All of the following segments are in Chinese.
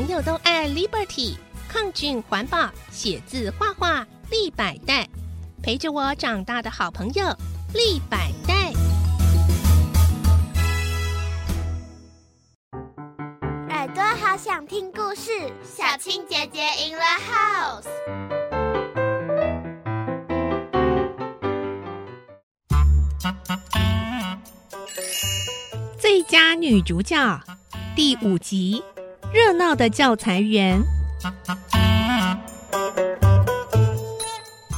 朋友都爱 Liberty，抗菌环保，写字画画立百代，陪着我长大的好朋友立百代。耳朵好想听故事，小青姐姐 in the house。最佳女主角第五集：热闹的教材园。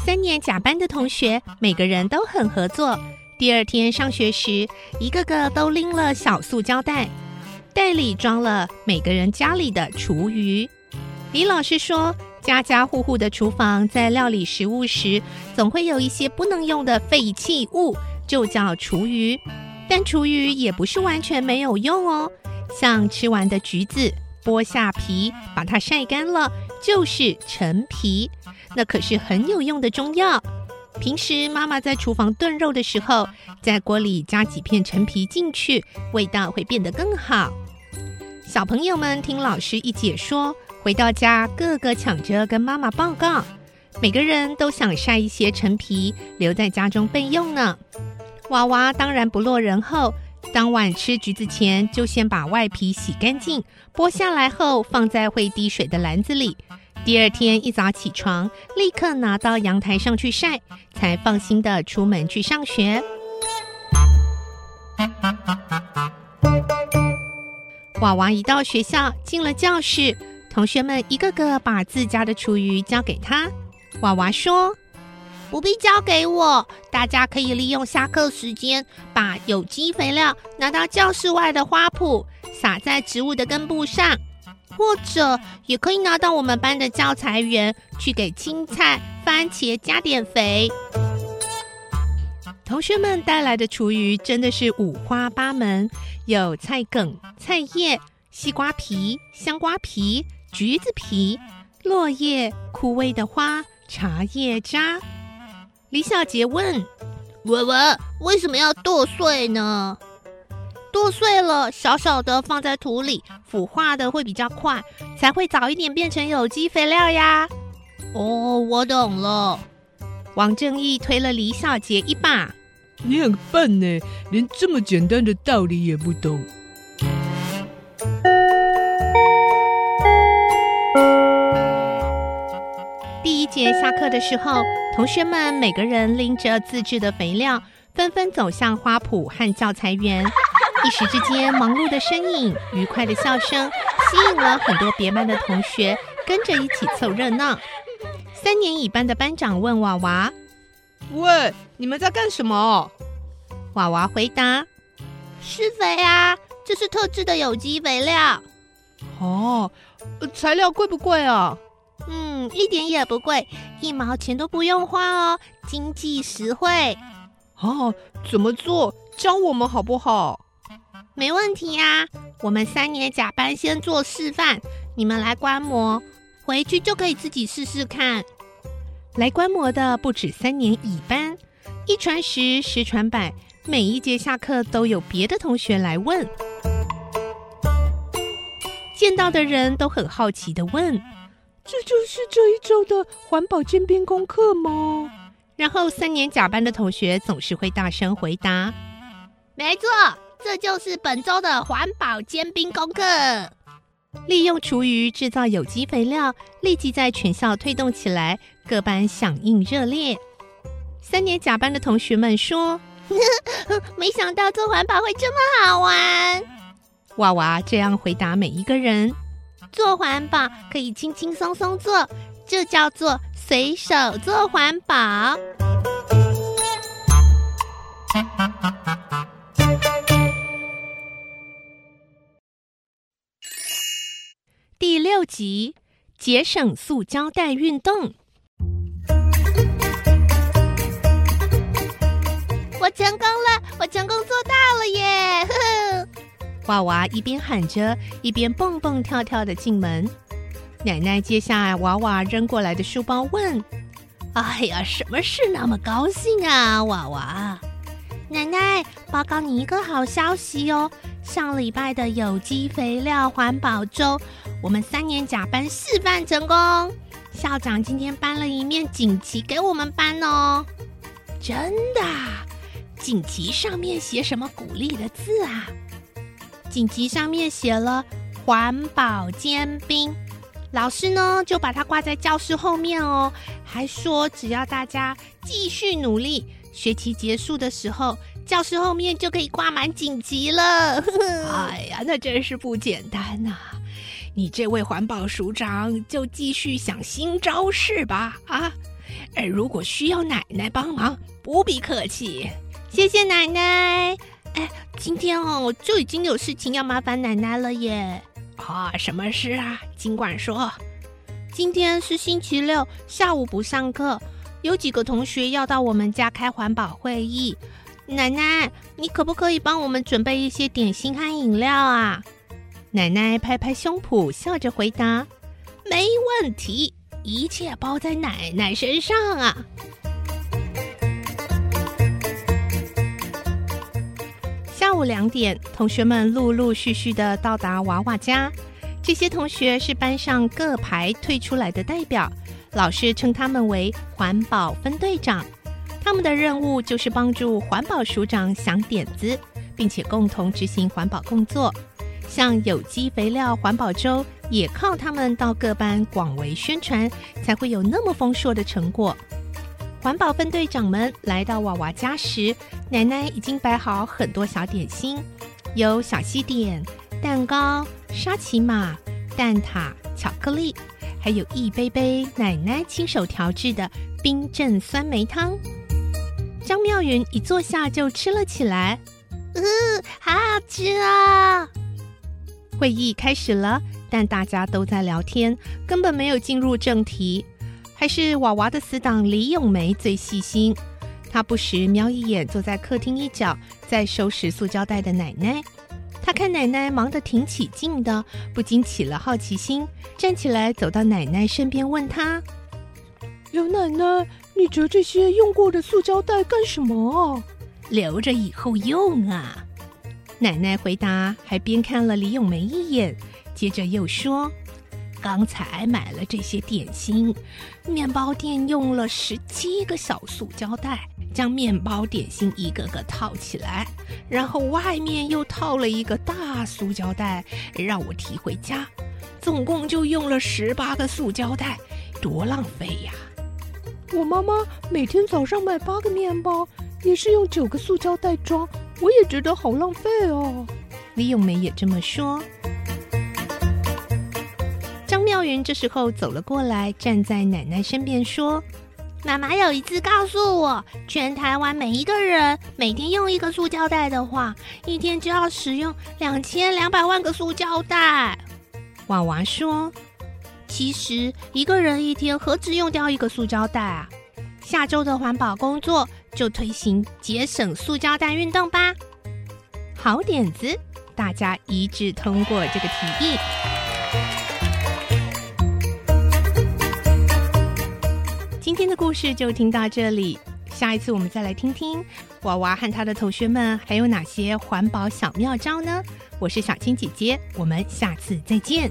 三年甲班的同学，每个人都很合作。第二天上学时，一个个都拎了小塑胶袋，袋里装了每个人家里的厨余。李老师说，家家户户的厨房在料理食物时，总会有一些不能用的废弃物，就叫厨余。但厨余也不是完全没有用哦，像吃完的橘子，剥下皮，把它晒干了，就是陈皮，那可是很有用的中药。平时妈妈在厨房炖肉的时候，在锅里加几片陈皮进去，味道会变得更好。小朋友们听老师一解说，回到家个个抢着跟妈妈报告，每个人都想晒一些陈皮留在家中备用呢。娃娃当然不落人后，当晚吃橘子前就先把外皮洗干净，剥下来后放在会滴水的篮子里。第二天一早起床，立刻拿到阳台上去晒，才放心的出门去上学。娃娃一到学校，进了教室，同学们一个个把自家的厨余交给他。娃娃说。不必交给我，大家可以利用下课时间，把有机肥料拿到教室外的花圃，撒在植物的根部上，或者也可以拿到我们班的教材园，去给青菜、番茄加点肥。同学们带来的厨余真的是五花八门，有菜梗、菜叶、西瓜皮、香瓜皮、橘子皮、落叶、枯萎的花、茶叶渣。李小杰问：“文文，为什么要剁碎呢？剁碎了，小小的放在土里，腐化的会比较快，才会早一点变成有机肥料呀。”哦，我懂了。王正义推了李小杰一把：“你很笨呢，连这么简单的道理也不懂。”第一节下课的时候，同学们每个人拎着自制的肥料，纷纷走向花圃和教材园。一时之间，忙碌的身影、愉快的笑声，吸引了很多别班的同学跟着一起凑热闹。三年乙班的班长问娃娃：“喂，你们在干什么？”娃娃回答：“施肥啊，这是特制的有机肥料。”哦，材料贵不贵啊？嗯，一点也不贵，一毛钱都不用花哦，经济实惠。哦，怎么做？教我们好不好？没问题呀，我们三年甲班先做示范，你们来观摩，回去就可以自己试试看。来观摩的不止三年乙班，一传十，十传百，每一节下课都有别的同学来问，见到的人都很好奇的问。这就是这一周的环保尖兵功课吗？然后三年甲班的同学总是会大声回答：“没错，这就是本周的环保尖兵功课。”利用厨余制造有机肥料，立即在全校推动起来，各班响应热烈。三年甲班的同学们说：“ 没想到做环保会这么好玩。”娃娃这样回答每一个人。做环保可以轻轻松松做，这叫做随手做环保。第六集：节省塑胶袋运动。我成功了！我成功做到了耶！呵呵。娃娃一边喊着，一边蹦蹦跳跳的进门。奶奶接下娃娃扔过来的书包，问：“哎呀，什么事那么高兴啊，娃娃？”奶奶，报告你一个好消息哦！上礼拜的有机肥料环保周，我们三年甲班示范成功。校长今天颁了一面锦旗给我们班哦。真的？锦旗上面写什么鼓励的字啊？锦旗上面写了“环保尖兵”，老师呢就把它挂在教室后面哦，还说只要大家继续努力，学期结束的时候。教室后面就可以挂满锦旗了。哎呀，那真是不简单呐！你这位环保署长就继续想新招式吧。啊，哎，如果需要奶奶帮忙，不必客气。谢谢奶奶。哎，今天哦，就已经有事情要麻烦奶奶了耶。啊，什么事啊？尽管说。今天是星期六，下午不上课，有几个同学要到我们家开环保会议。奶奶，你可不可以帮我们准备一些点心和饮料啊？奶奶拍拍胸脯，笑着回答：“没问题，一切包在奶奶身上啊。”下午两点，同学们陆陆续续的到达娃娃家。这些同学是班上各排退出来的代表，老师称他们为环保分队长。他们的任务就是帮助环保署长想点子，并且共同执行环保工作。像有机肥料环保周，也靠他们到各班广为宣传，才会有那么丰硕的成果。环保分队长们来到娃娃家时，奶奶已经摆好很多小点心，有小西点、蛋糕、沙琪玛、蛋挞、巧克力，还有一杯杯奶奶亲手调制的冰镇酸梅汤。张妙云一坐下就吃了起来，嗯，好好吃啊！会议开始了，但大家都在聊天，根本没有进入正题。还是娃娃的死党李咏梅最细心，她不时瞄一眼坐在客厅一角在收拾塑胶袋的奶奶。她看奶奶忙得挺起劲的，不禁起了好奇心，站起来走到奶奶身边，问她：“刘奶奶。”你折这些用过的塑胶袋干什么？留着以后用啊！奶奶回答，还边看了李咏梅一眼，接着又说：“刚才买了这些点心，面包店用了十七个小塑胶袋，将面包点心一个个套起来，然后外面又套了一个大塑胶袋，让我提回家，总共就用了十八个塑胶袋，多浪费呀！”我妈妈每天早上买八个面包，也是用九个塑胶袋装，我也觉得好浪费哦。李咏梅也这么说。云这时候走了过来，站在奶奶身边说：“妈妈有一次告诉我，全台湾每一个人每天用一个塑胶袋的话，一天就要使用两千两百万个塑胶袋。”娃娃说。其实一个人一天何止用掉一个塑胶袋啊？下周的环保工作就推行节省塑胶袋运动吧。好点子，大家一致通过这个提议。故事就听到这里，下一次我们再来听听娃娃和他的同学们还有哪些环保小妙招呢？我是小青姐姐，我们下次再见。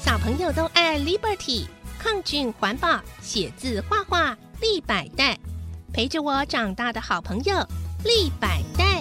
小朋友都爱 Liberty，抗菌环保，写字画画立百代，陪着我长大的好朋友立百代。